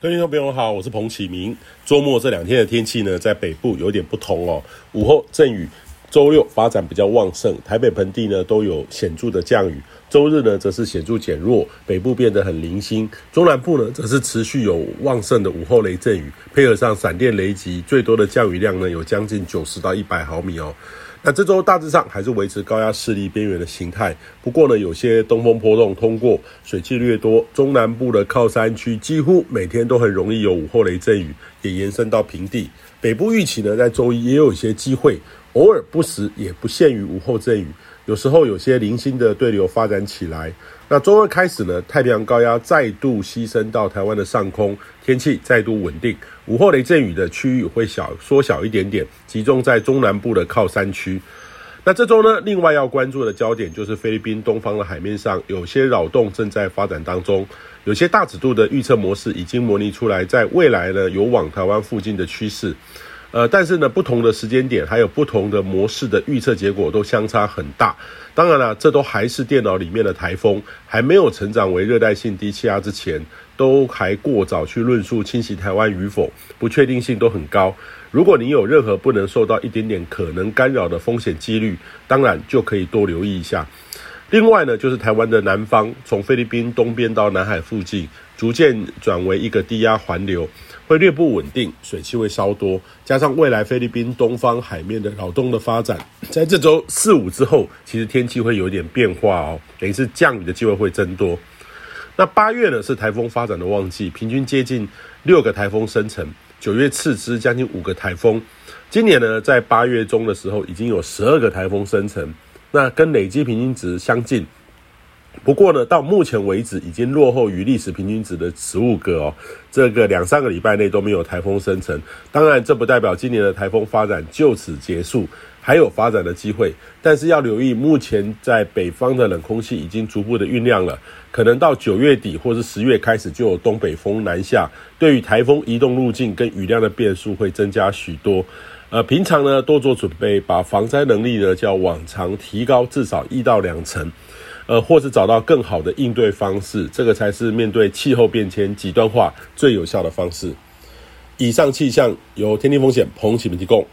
各位听众朋友好，我是彭启明。周末这两天的天气呢，在北部有点不同哦。午后阵雨，周六发展比较旺盛，台北盆地呢都有显著的降雨。周日呢则是显著减弱，北部变得很零星。中南部呢则是持续有旺盛的午后雷阵雨，配合上闪电雷击，最多的降雨量呢有将近九十到一百毫米哦。那这周大致上还是维持高压势力边缘的形态，不过呢，有些东风波动通过，水汽略多，中南部的靠山区几乎每天都很容易有午后雷阵雨，也延伸到平地。北部预期呢，在周一也有一些机会，偶尔不时也不限于午后阵雨。有时候有些零星的对流发展起来，那周二开始呢，太平洋高压再度西伸到台湾的上空，天气再度稳定，午后雷阵雨的区域会小缩小一点点，集中在中南部的靠山区。那这周呢，另外要关注的焦点就是菲律宾东方的海面上有些扰动正在发展当中，有些大尺度的预测模式已经模拟出来，在未来呢有往台湾附近的趋势。呃，但是呢，不同的时间点还有不同的模式的预测结果都相差很大。当然了，这都还是电脑里面的台风，还没有成长为热带性低气压之前，都还过早去论述侵袭台湾与否，不确定性都很高。如果你有任何不能受到一点点可能干扰的风险几率，当然就可以多留意一下。另外呢，就是台湾的南方，从菲律宾东边到南海附近，逐渐转为一个低压环流，会略不稳定，水汽会稍多，加上未来菲律宾东方海面的扰动的发展，在这周四五之后，其实天气会有点变化哦，等于是降雨的机会会增多。那八月呢，是台风发展的旺季，平均接近六个台风生成，九月次之将近五个台风，今年呢，在八月中的时候已经有十二个台风生成。那跟累积平均值相近，不过呢，到目前为止已经落后于历史平均值的十五个哦。这个两三个礼拜内都没有台风生成，当然这不代表今年的台风发展就此结束，还有发展的机会。但是要留意，目前在北方的冷空气已经逐步的酝酿了，可能到九月底或是十月开始就有东北风南下，对于台风移动路径跟雨量的变数会增加许多。呃，平常呢多做准备，把防灾能力呢较往常提高至少一到两成，呃，或是找到更好的应对方式，这个才是面对气候变迁极端化最有效的方式。以上气象由天地风险彭启明提供。